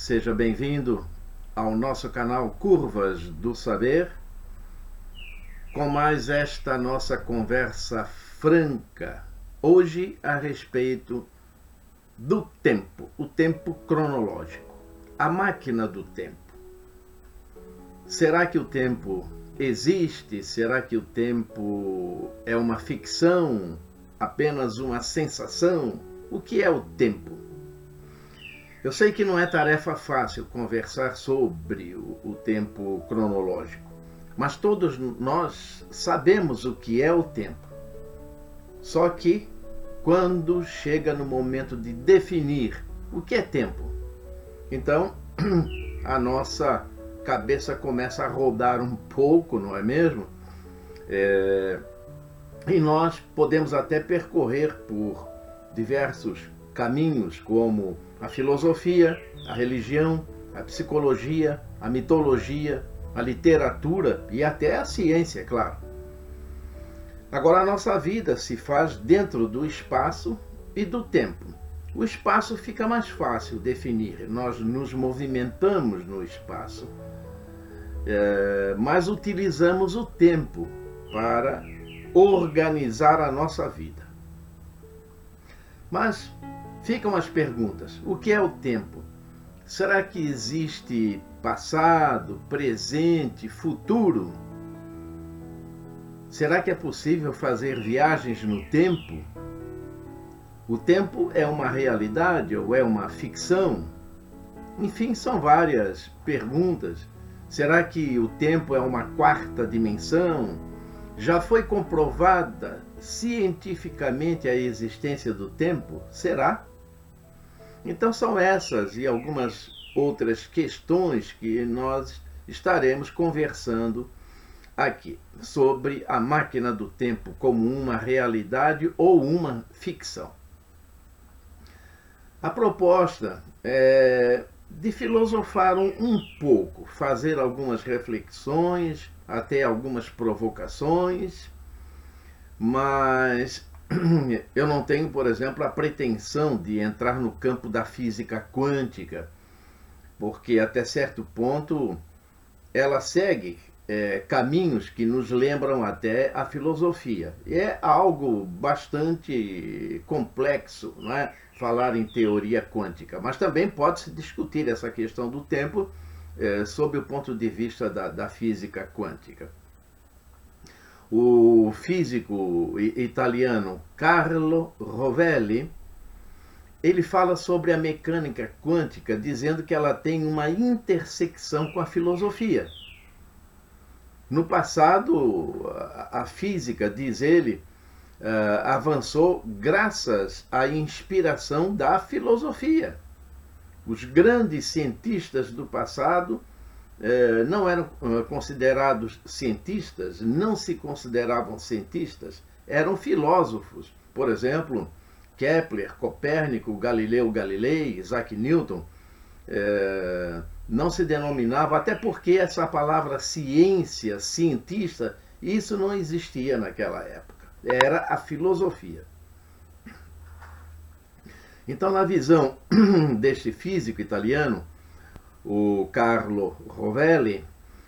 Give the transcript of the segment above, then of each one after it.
seja bem-vindo ao nosso canal Curvas do Saber, com mais esta nossa conversa franca, hoje a respeito do tempo, o tempo cronológico, a máquina do tempo. Será que o tempo existe? Será que o tempo é uma ficção? Apenas uma sensação? O que é o tempo? Eu sei que não é tarefa fácil conversar sobre o, o, tempo cronológico, mas todos nós sabemos o que é o tempo. Só que, quando chega no momento de definir o que é tempo, então a nossa cabeça começa a rodar um pouco, não é mesmo? É... E nós podemos até percorrer por diversos caminhos, como a filosofia, a religião, a psicologia, a mitologia, a literatura e até a ciência, é claro. Agora, a nossa vida se faz dentro do espaço e do tempo. O espaço fica mais fácil definir, nós nos movimentamos no espaço, é, mas utilizamos o tempo para organizar a nossa vida. Mas Ficam as perguntas: o que é o tempo? Será que existe passado, presente, futuro? Será que é possível fazer viagens no tempo? O tempo é uma realidade ou é uma ficção? Enfim, são várias perguntas. Será que o tempo é uma quarta dimensão? Já foi comprovada cientificamente a existência do tempo? Será? Então são essas e algumas outras questões que nós estaremos conversando aqui sobre a máquina do tempo como uma realidade ou uma ficção. A proposta é de filosofar um, pouco, fazer algumas reflexões, até algumas provocações, mas eu não tenho, por exemplo, a pretensão de entrar no campo da física quântica, porque até certo ponto ela segue é, caminhos que nos lembram até a filosofia. É algo bastante complexo, não é? falar em teoria quântica, mas também pode-se discutir essa questão do tempo é, sob o ponto de vista da, da física quântica o físico italiano Carlo Rovelli, ele fala sobre a mecânica quântica, dizendo que ela tem uma intersecção com a filosofia. No passado, a física, diz ele, eh, avançou graças à inspiração da filosofia. Os grandes cientistas do passado é, não eram é, considerados cientistas, não se consideravam cientistas, eram filósofos. Por exemplo, Kepler, Copérnico, Galileu Galilei, Isaac Newton, é, não se denominava, até porque essa palavra ciência, cientista, isso não existia naquela época. Era a filosofia. Então, na visão deste físico italiano, o Carlo Rovelli,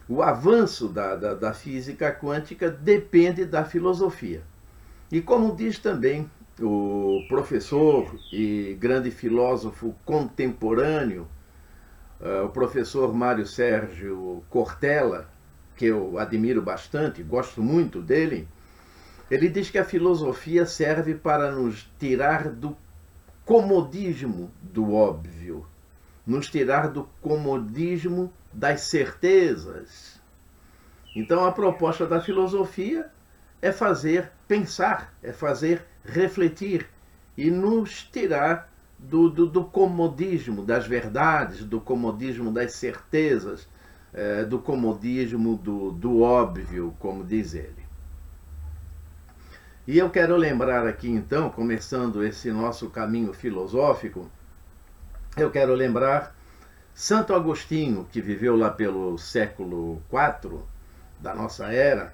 o avanço da, da, da, física quântica depende da filosofia. E como diz também o professor e grande filósofo contemporâneo, uh, o professor Mário Sérgio Cortella, que eu admiro bastante, gosto muito dele, ele diz que a filosofia serve para nos tirar do comodismo do óbvio nos tirar do comodismo das certezas. Então, a proposta da filosofia é fazer pensar, é fazer refletir e nos tirar do, do, do comodismo das verdades, do comodismo das certezas, é, do comodismo do, do óbvio, como diz ele. E eu quero lembrar aqui, então, começando esse nosso caminho filosófico, eu quero lembrar Santo Agostinho, que viveu lá pelo século IV da nossa era,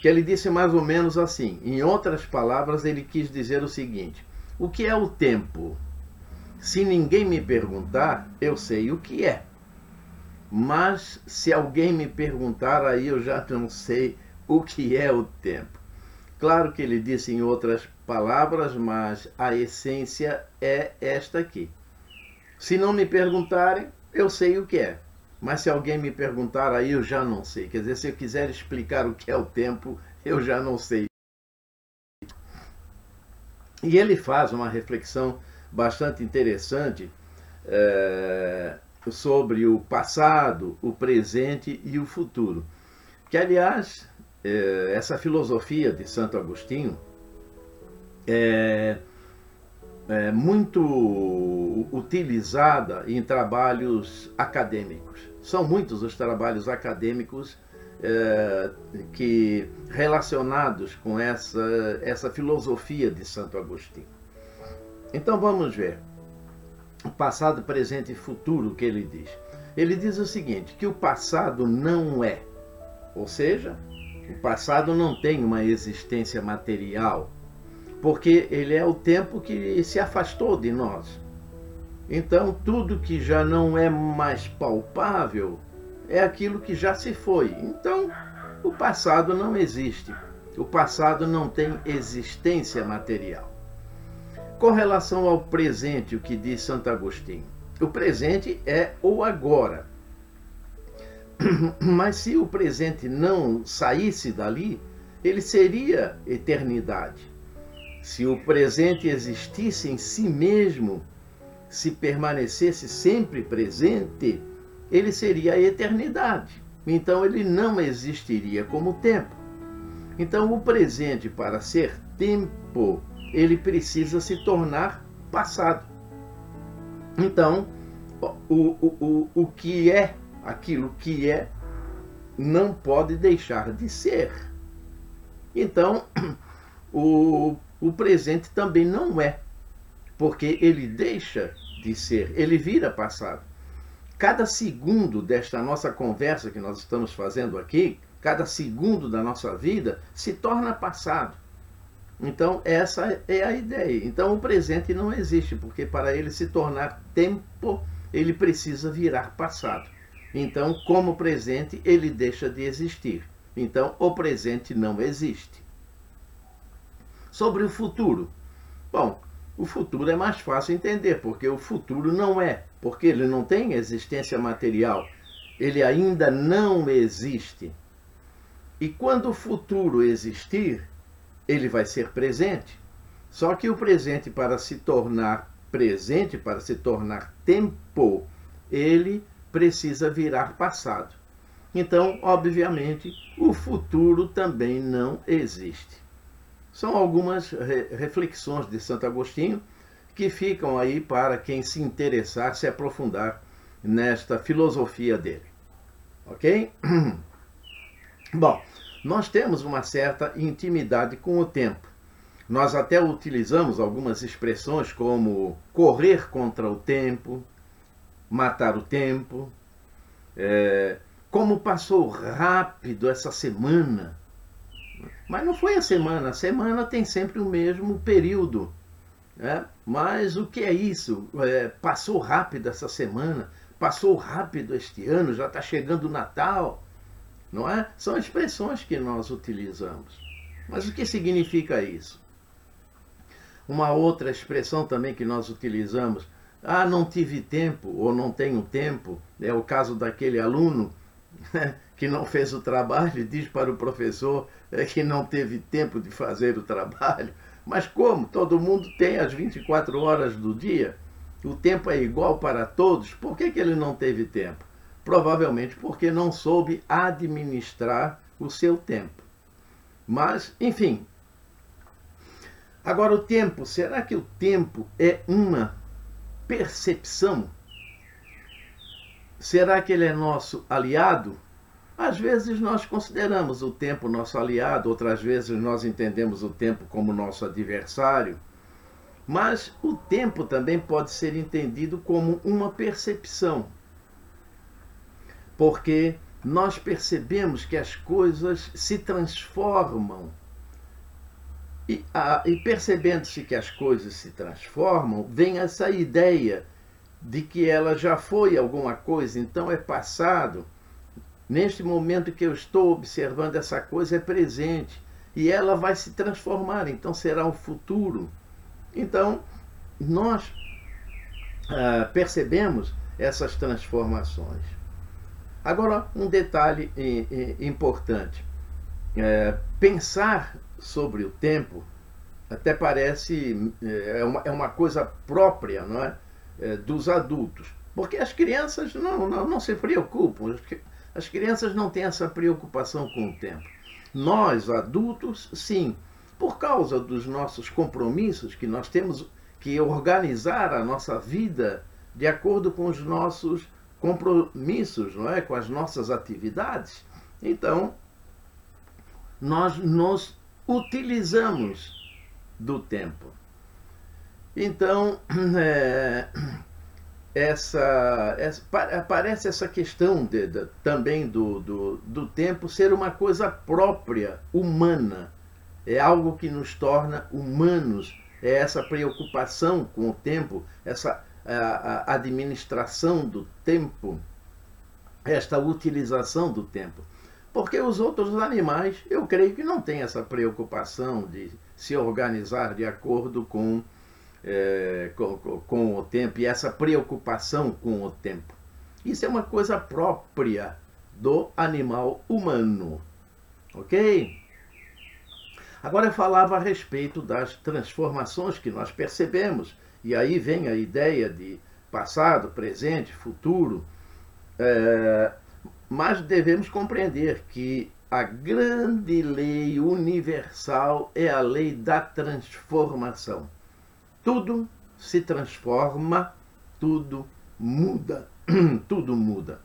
que ele disse mais ou menos assim. Em outras palavras, ele quis dizer o seguinte: o que é o tempo? Se ninguém me perguntar, eu sei o que é. Mas se alguém me perguntar, aí eu já não sei o que é o tempo. Claro que ele disse em outras palavras, mas a essência é esta aqui. Se não me perguntarem, eu sei o que é. Mas se alguém me perguntar, aí eu já não sei. Quer dizer, se eu quiser explicar o que é o tempo, eu já não sei. E ele faz uma reflexão bastante interessante é, sobre o passado, o presente e o futuro. Que, aliás, é, essa filosofia de Santo Agostinho é, é muito utilizada em trabalhos acadêmicos. São muitos os trabalhos acadêmicos é, que relacionados com essa, essa filosofia de Santo Agostinho. Então vamos ver o passado, presente e futuro que ele diz. Ele diz o seguinte: que o passado não é, ou seja, o passado não tem uma existência material, porque ele é o tempo que se afastou de nós. Então, tudo que já não é mais palpável é aquilo que já se foi. Então, o passado não existe. O passado não tem existência material. Com relação ao presente, o que diz Santo Agostinho? O presente é o agora. Mas se o presente não saísse dali, ele seria eternidade. Se o presente existisse em si mesmo, se permanecesse sempre presente, ele seria a eternidade. Então ele não existiria como tempo. Então o presente, para ser tempo, ele precisa se tornar passado. Então, o, o, o, o que é, aquilo que é, não pode deixar de ser. Então, o, o presente também não é, porque ele deixa de ser, ele vira passado. Cada segundo desta nossa conversa que nós estamos fazendo aqui, cada segundo da nossa vida, se torna passado. Então, essa é a ideia. Então, o presente não existe, porque para ele se tornar tempo, ele precisa virar passado. Então, como presente, ele deixa de existir. Então, o presente não existe. Sobre o futuro. Bom, o futuro é mais fácil entender, porque o futuro não é, porque ele não tem existência material, ele ainda não existe. E quando o futuro existir, ele vai ser presente. Só que o presente, para se tornar presente, para se tornar tempo, ele precisa virar passado. Então, obviamente, o futuro também não existe. São algumas re reflexões de Santo Agostinho que ficam aí para quem se interessar, se aprofundar nesta filosofia dele. Ok? Bom, nós temos uma certa intimidade com o tempo. Nós até utilizamos algumas expressões como correr contra o tempo, matar o tempo, é, como passou rápido essa semana mas não foi a semana, a semana tem sempre o mesmo período. Né? Mas o que é isso? É, passou rápido essa semana, passou rápido este ano, já está chegando o Natal. Não é? São expressões que nós utilizamos. Mas o que significa isso? Uma outra expressão também que nós utilizamos, ah, não tive tempo ou não tenho tempo, é o caso daquele aluno que não fez o trabalho e diz para o professor é, que não teve tempo de fazer o trabalho. Mas como todo mundo tem as 24 horas do dia, o tempo é igual para todos, por que, que ele não teve tempo? Provavelmente porque não soube administrar o seu tempo. Mas, enfim. Agora, o tempo, será que o tempo é uma percepção? Será que ele é nosso aliado? Às vezes nós consideramos o tempo nosso aliado, outras vezes nós entendemos o tempo como nosso adversário. Mas o tempo também pode ser entendido como uma percepção. Porque nós percebemos que as coisas se transformam E, e percebendo-se que as coisas se transformam, vem essa ideia de que ela já foi alguma coisa, então é passado. Neste momento que eu estou observando essa coisa é presente e ela vai se transformar, então será o futuro. Então, nós ah, percebemos essas transformações. Agora, um detalhe importante. É, pensar sobre o tempo até parece é uma, é uma coisa própria não é? É? dos adultos. Porque as crianças não, não, não se preocupam, as crianças não têm essa preocupação com o tempo. Nós, adultos, sim, por causa dos nossos compromissos, que nós temos que organizar a nossa vida de acordo com os nossos compromissos, não é? com as nossas atividades. Então, nós nos utilizamos do tempo. Então, é, essa, essa, aparece essa questão de, de, também do, do, do tempo ser uma coisa própria, humana. É algo que nos torna humanos. É essa preocupação com o tempo, essa a, a administração do tempo, esta utilização do tempo. Porque os outros animais, eu creio que não têm essa preocupação de se organizar de acordo com é, com, com o tempo e essa preocupação com o tempo. Isso é uma coisa própria do animal humano. Ok? Agora eu falava a respeito das transformações que nós percebemos, e aí vem a ideia de passado, presente, futuro. É, mas devemos compreender que a grande lei universal é a lei da transformação tudo se transforma, tudo muda, tudo muda.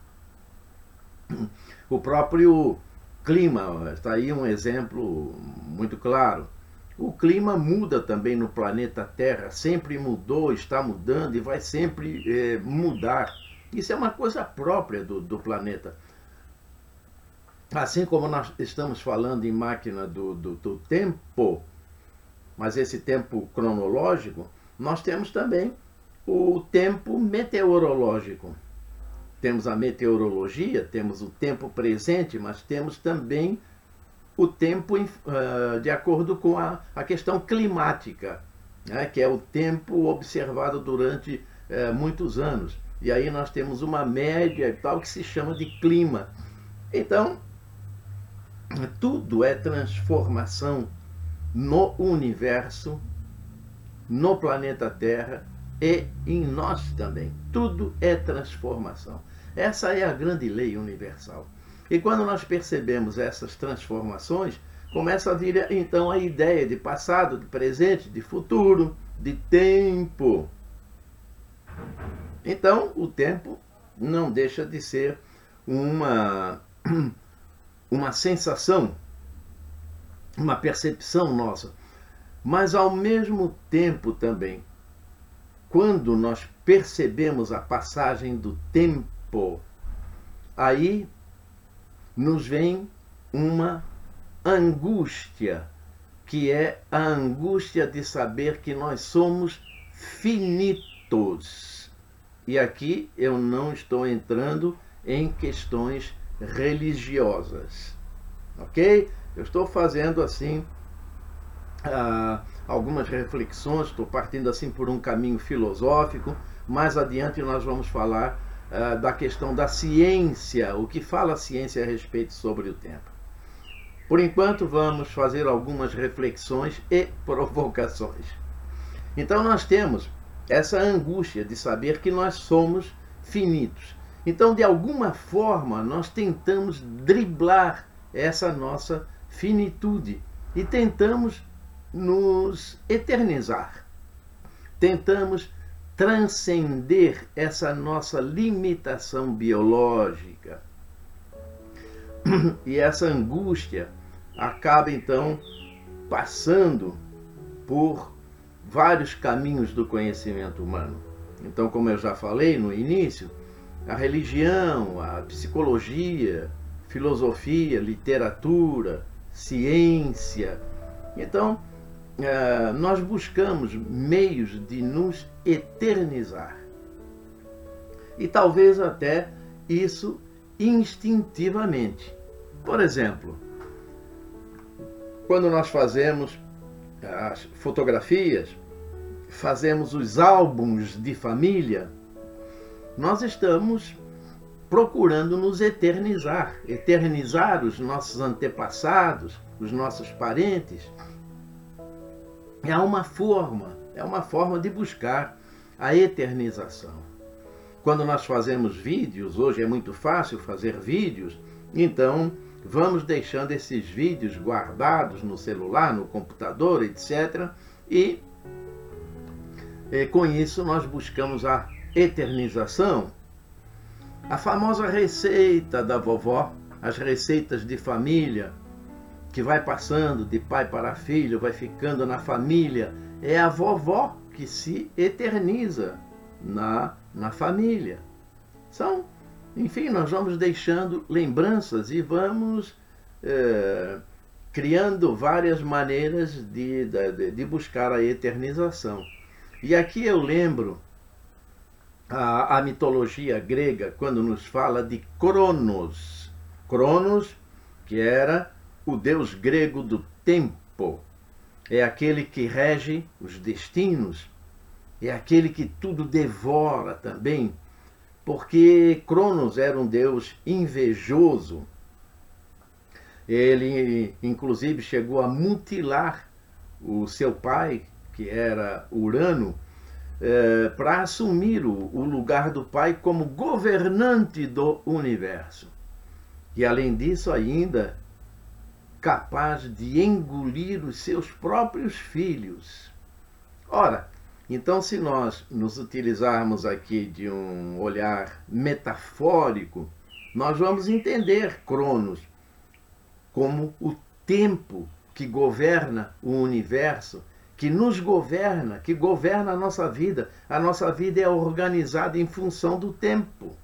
O próprio clima, está aí um exemplo muito claro. O clima muda também no planeta Terra, sempre mudou, está mudando e vai sempre é, mudar. Isso é uma coisa própria do, do planeta. Assim como nós estamos falando em máquina do, do, do tempo, mas esse tempo cronológico, nós temos também o tempo meteorológico. Temos a meteorologia, temos o tempo presente, mas temos também o tempo uh, de acordo com a, a questão climática, né, que é o tempo observado durante uh, muitos anos. E aí nós temos uma média e tal que se chama de clima. Então, tudo é transformação no universo, no planeta Terra e em nós também. Tudo é transformação. Essa é a grande lei universal. E quando nós percebemos essas transformações, começa a vir então a ideia de passado, de presente, de futuro, de tempo. Então, o tempo não deixa de ser uma uma sensação uma percepção nossa. Mas ao mesmo tempo também, quando nós percebemos a passagem do tempo, aí nos vem uma angústia, que é a angústia de saber que nós somos finitos. E aqui eu não estou entrando em questões religiosas, ok? Eu estou fazendo assim ah, algumas reflexões, estou partindo assim por um caminho filosófico. Mais adiante nós vamos falar ah, da questão da ciência, o que fala a ciência a respeito sobre o tempo. Por enquanto, vamos fazer algumas reflexões e provocações. Então, nós temos essa angústia de saber que nós somos finitos. Então, de alguma forma, nós tentamos driblar essa nossa finitude e tentamos nos eternizar. Tentamos transcender essa nossa limitação biológica. E essa angústia acaba então passando por vários caminhos do conhecimento humano. Então, como eu já falei no início, a religião, a psicologia, filosofia, literatura, ciência. Então, uh, nós buscamos meios de nos eternizar. E talvez até isso instintivamente. Por exemplo, quando nós fazemos as fotografias, fazemos os álbuns de família, nós estamos procurando nos eternizar, eternizar os nossos antepassados, os nossos parentes. É uma forma, é uma forma de buscar a eternização. Quando nós fazemos vídeos, hoje é muito fácil fazer vídeos, então vamos deixando esses vídeos guardados no celular, no computador, etc. E, e com isso nós buscamos a eternização. A famosa receita da vovó, as receitas de família, que vai passando de pai para filho, vai ficando na família, é a vovó que se eterniza na, na família. São, enfim, nós vamos deixando lembranças e vamos é, criando várias maneiras de, de, de buscar a eternização. E aqui eu lembro a, a, mitologia grega quando nos fala de Cronos. Cronos, que era o deus grego do tempo, é aquele que rege os destinos, é aquele que tudo devora também, porque Cronos era um deus invejoso. Ele, inclusive, chegou a mutilar o seu pai, que era Urano, eh, para assumir o, o lugar do pai como governante do universo. E, além disso, ainda capaz de engolir os seus próprios filhos. Ora, então, se nós nos utilizarmos aqui de um olhar metafórico, nós vamos entender Cronos como o tempo que governa o universo, que nos governa, que governa a nossa vida. A nossa vida é organizada em função do tempo.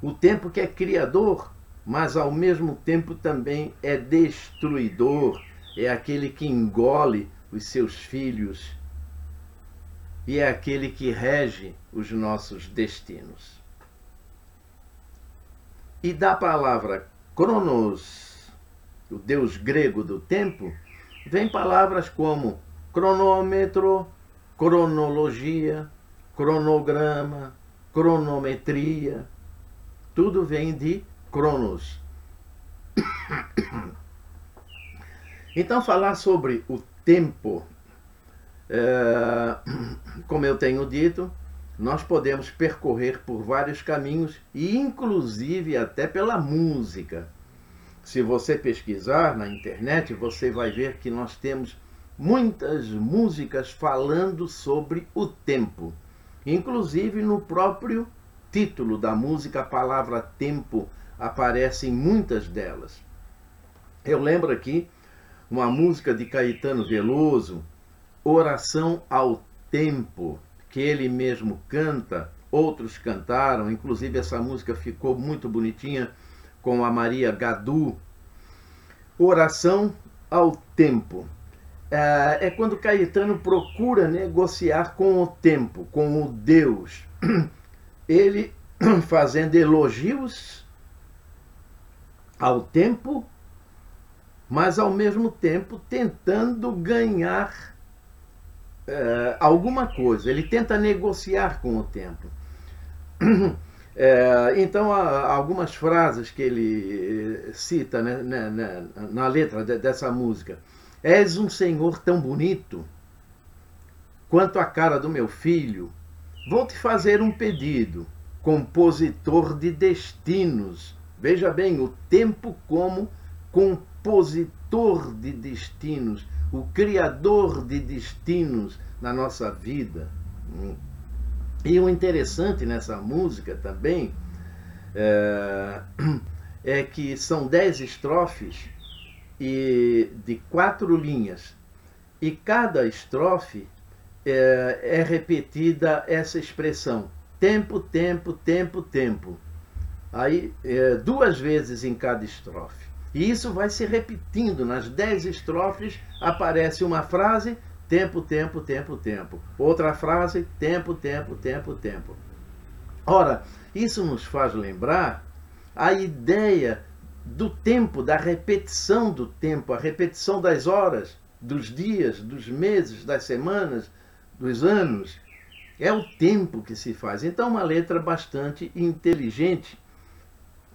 O tempo que é criador mas ao mesmo tempo também é destruidor, é aquele que engole os seus filhos e é aquele que rege os nossos destinos. E da palavra cronos, o deus grego do tempo, vem palavras como cronômetro, cronologia, cronograma, cronometria. Tudo vem de Cronos. Então, falar sobre o tempo, é, como eu tenho dito, nós podemos percorrer por vários caminhos inclusive, até pela música. Se você pesquisar na internet, você vai ver que nós temos muitas músicas falando sobre o tempo. Inclusive no próprio título da música, a palavra tempo aparecem muitas delas. Eu lembro aqui uma música de Caetano Veloso, Oração ao Tempo, que ele mesmo canta, outros cantaram, inclusive essa música ficou muito bonitinha com a Maria Gadu. Oração ao Tempo. É, é quando Caetano procura negociar com o tempo, com o Deus. Ele fazendo elogios ao tempo, mas ao mesmo tempo tentando ganhar é, alguma coisa. Ele tenta negociar com o tempo. É, então, há algumas frases que ele eh, cita né, né, né, na letra de, dessa música. És um senhor tão bonito quanto a cara do meu filho. Vou te fazer um pedido, compositor de destinos Veja bem, o tempo como compositor de destinos, o criador de destinos na nossa vida. E o interessante nessa música também é, é que são dez estrofes e de quatro linhas. E cada estrofe é, é repetida essa expressão: tempo, tempo, tempo, tempo aí é, duas vezes em cada estrofe. E isso vai se repetindo. Nas dez estrofes aparece uma frase, tempo, tempo, tempo, tempo. Outra frase, tempo, tempo, tempo, tempo. Ora, isso nos faz lembrar a ideia do tempo, da repetição do tempo, a repetição das horas, dos dias, dos meses, das semanas, dos anos. É o tempo que se faz. Então, uma letra bastante inteligente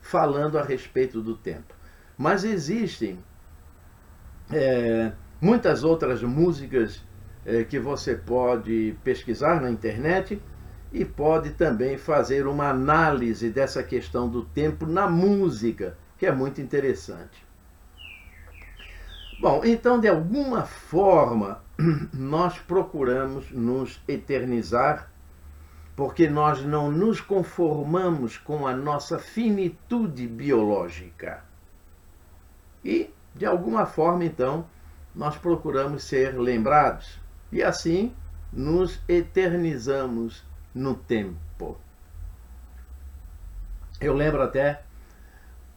falando a respeito do tempo. Mas existem é, muitas outras músicas é, que você pode pesquisar na internet e pode também fazer uma análise dessa questão do tempo na música, que é muito interessante. Bom, então de alguma forma nós procuramos nos eternizar, porque nós não nos conformamos com a nossa finitude biológica. E de alguma forma então nós procuramos ser lembrados e assim nos eternizamos no tempo. Eu lembro até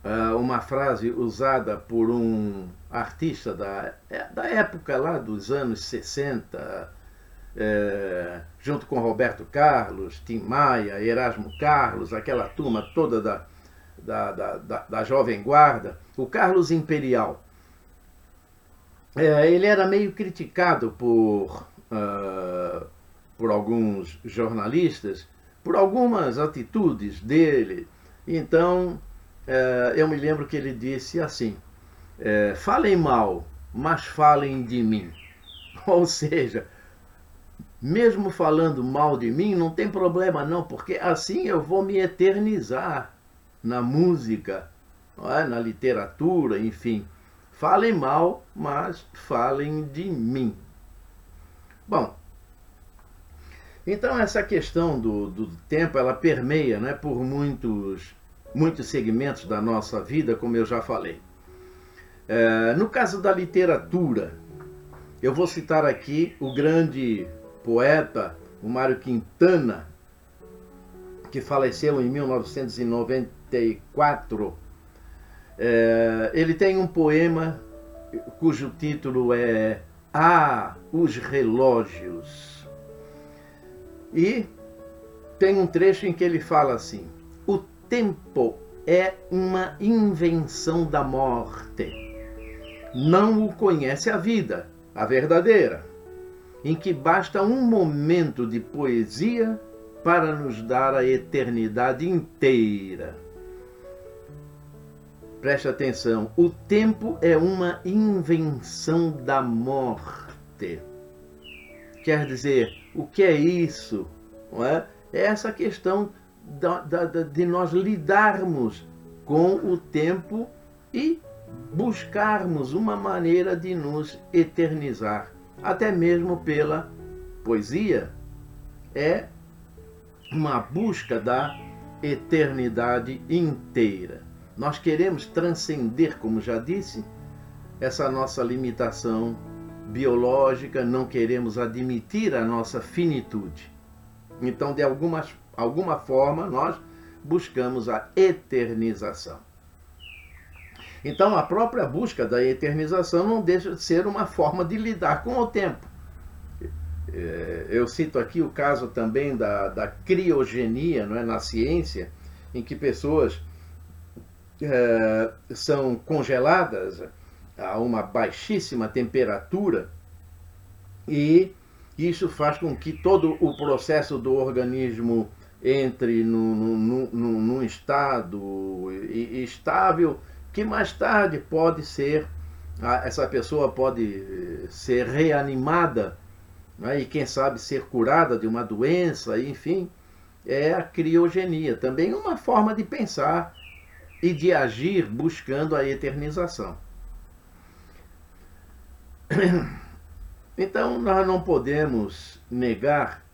uh, uma frase usada por um artista da, é, da época lá dos anos 60, é, junto com Roberto Carlos, Tim Maia, Erasmo Carlos, aquela turma toda da, da, da, da, da Jovem Guarda, o Carlos Imperial. É, ele era meio criticado por uh, por alguns jornalistas por algumas atitudes dele. Então, é, eu me lembro que ele disse assim: é, falem mal, mas falem de mim. Ou seja, mesmo falando mal de mim, não tem problema não, porque assim eu vou me eternizar na música, é? na literatura, enfim. Falem mal, mas falem de mim. Bom, então essa questão do, do tempo ela permeia né, por muitos, muitos segmentos da nossa vida, como eu já falei. É, no caso da literatura, eu vou citar aqui o grande poeta, o Mário Quintana, que faleceu em 1994. É, ele tem um poema cujo título é Ah, os relógios. E tem um trecho em que ele fala assim: o tempo é uma invenção da morte. Não o conhece a vida, a verdadeira, em que basta um momento de poesia para nos dar a eternidade inteira. Preste atenção: o tempo é uma invenção da morte. Quer dizer, o que é isso? Não é? é essa questão da, da, de nós lidarmos com o tempo e buscarmos uma maneira de nos eternizar, até mesmo pela poesia. É uma busca da eternidade inteira. Nós queremos transcender, como já disse, essa nossa limitação biológica, não queremos admitir a nossa finitude. Então, de alguma, alguma forma, nós buscamos a eternização. Então, a própria busca da eternização não deixa de ser uma forma de lidar com o tempo. É, eu cito aqui o caso também da, da criogenia não é, na ciência, em que pessoas é, são congeladas a uma baixíssima temperatura e isso faz com que todo o processo do organismo entre num, estado estável que mais tarde pode ser essa pessoa pode ser reanimada né, e quem sabe ser curada de uma doença, enfim, é a criogenia, também uma forma de pensar e de agir buscando a eternização. Então, nós não podemos negar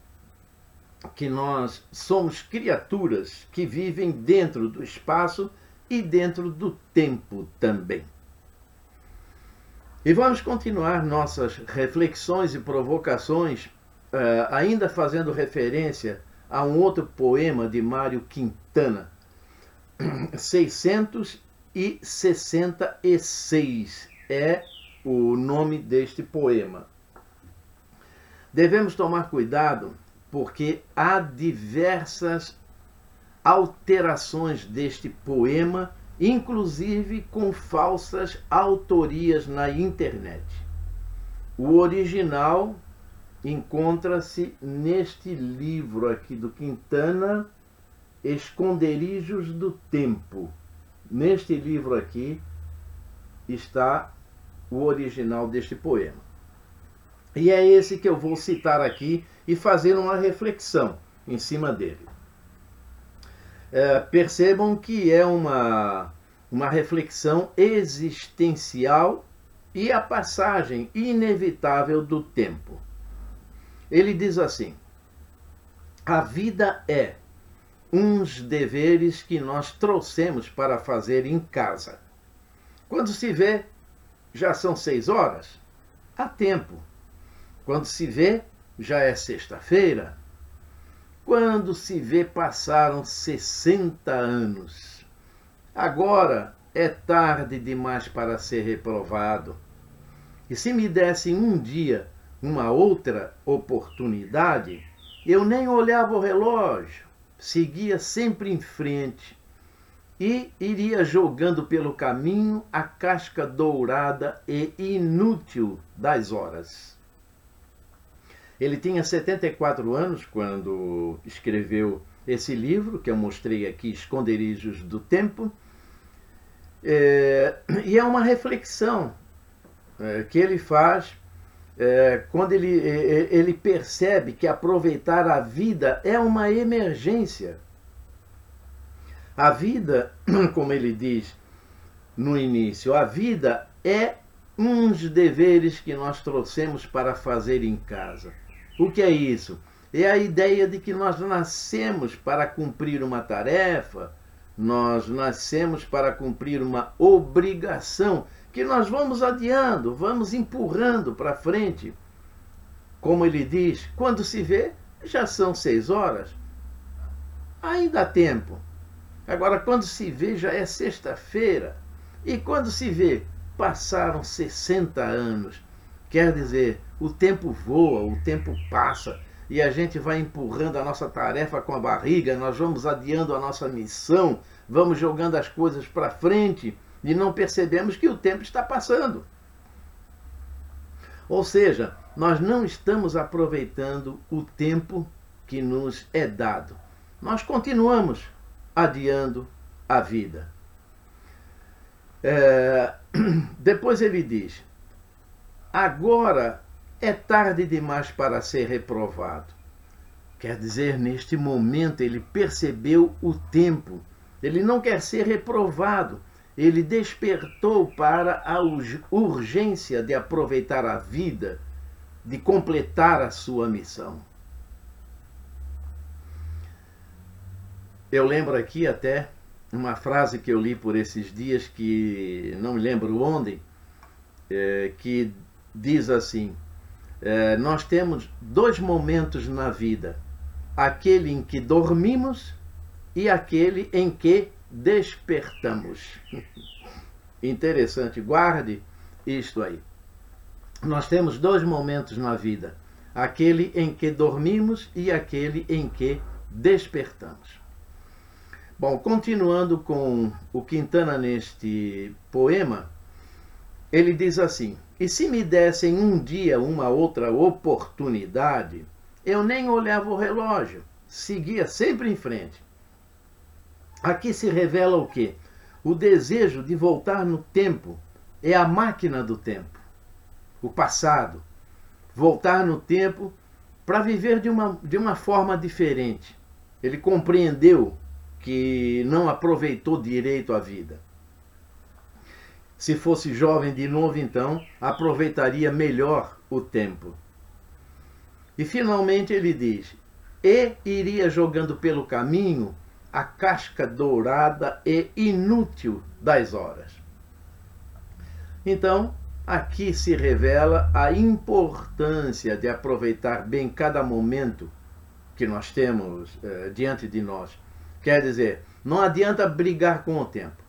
que nós somos criaturas que vivem dentro do espaço e dentro do tempo também. E vamos continuar nossas reflexões e provocações, uh, ainda fazendo referência a um outro poema de Mário Quintana, 600 1066 é o nome deste poema. Devemos tomar cuidado porque há diversas alterações deste poema, inclusive com falsas autorias na internet. O original encontra-se neste livro aqui do Quintana, Esconderijos do Tempo. Neste livro aqui está o original deste poema. E é esse que eu vou citar aqui e fazer uma reflexão em cima dele. É, percebam que é uma, uma reflexão existencial e a passagem inevitável do tempo. Ele diz assim: a vida é uns deveres que nós trouxemos para fazer em casa. Quando se vê, já são seis horas. Há tempo. Quando se vê, já é sexta-feira. Quando se vê, passaram 60 anos. Agora é tarde demais para ser reprovado. E se me dessem um dia uma outra oportunidade, eu nem olhava o relógio, seguia sempre em frente e iria jogando pelo caminho a casca dourada e inútil das horas. Ele tinha 74 anos quando escreveu esse livro, que eu mostrei aqui, Esconderijos do Tempo, é, e é uma reflexão é, que ele faz é, quando ele, é, é, ele percebe que aproveitar a vida é uma emergência. A vida, como ele diz no início, a vida é uns deveres que nós trouxemos para fazer em casa. O que é isso? É a ideia de que nós nascemos para cumprir uma tarefa, nós nascemos para cumprir uma obrigação que nós vamos adiando, vamos empurrando para frente. Como ele diz, quando se vê, já são seis horas. Ainda há tempo. Agora, quando se vê, já é sexta-feira. E quando se vê, passaram 60 anos. Quer dizer, o tempo voa, o tempo passa e a gente vai empurrando a nossa tarefa com a barriga, nós vamos adiando a nossa missão, vamos jogando as coisas para frente e não percebemos que o tempo está passando. Ou seja, nós não estamos aproveitando o tempo que nos é dado. Nós continuamos adiando a vida. É, depois ele diz: agora é tarde demais para ser reprovado. Quer dizer, neste momento ele percebeu o tempo. Ele não quer ser reprovado ele despertou para a urgência de aproveitar a vida, de completar a sua missão. Eu lembro aqui até uma frase que eu li por esses dias, que não me lembro onde, é, que diz assim: é, Nós temos dois momentos na vida, aquele em que dormimos e aquele em que despertamos. Interessante, guarde isto aí. Nós temos dois momentos na vida: aquele em que dormimos e aquele em que despertamos. Bom, continuando com o Quintana neste poema, ele diz assim: E se me dessem um dia uma outra oportunidade, eu nem olhava o relógio, seguia sempre em frente. Aqui se revela o que? O desejo de voltar no tempo é a máquina do tempo, o passado. Voltar no tempo para viver de uma, de uma forma diferente. Ele compreendeu que não aproveitou direito a vida. Se fosse jovem de novo, então, aproveitaria melhor o tempo. E finalmente ele diz: e iria jogando pelo caminho a casca dourada e inútil das horas. Então, aqui se revela a importância de aproveitar bem cada momento que nós temos eh, diante de nós. Quer dizer, não adianta brigar com o tempo.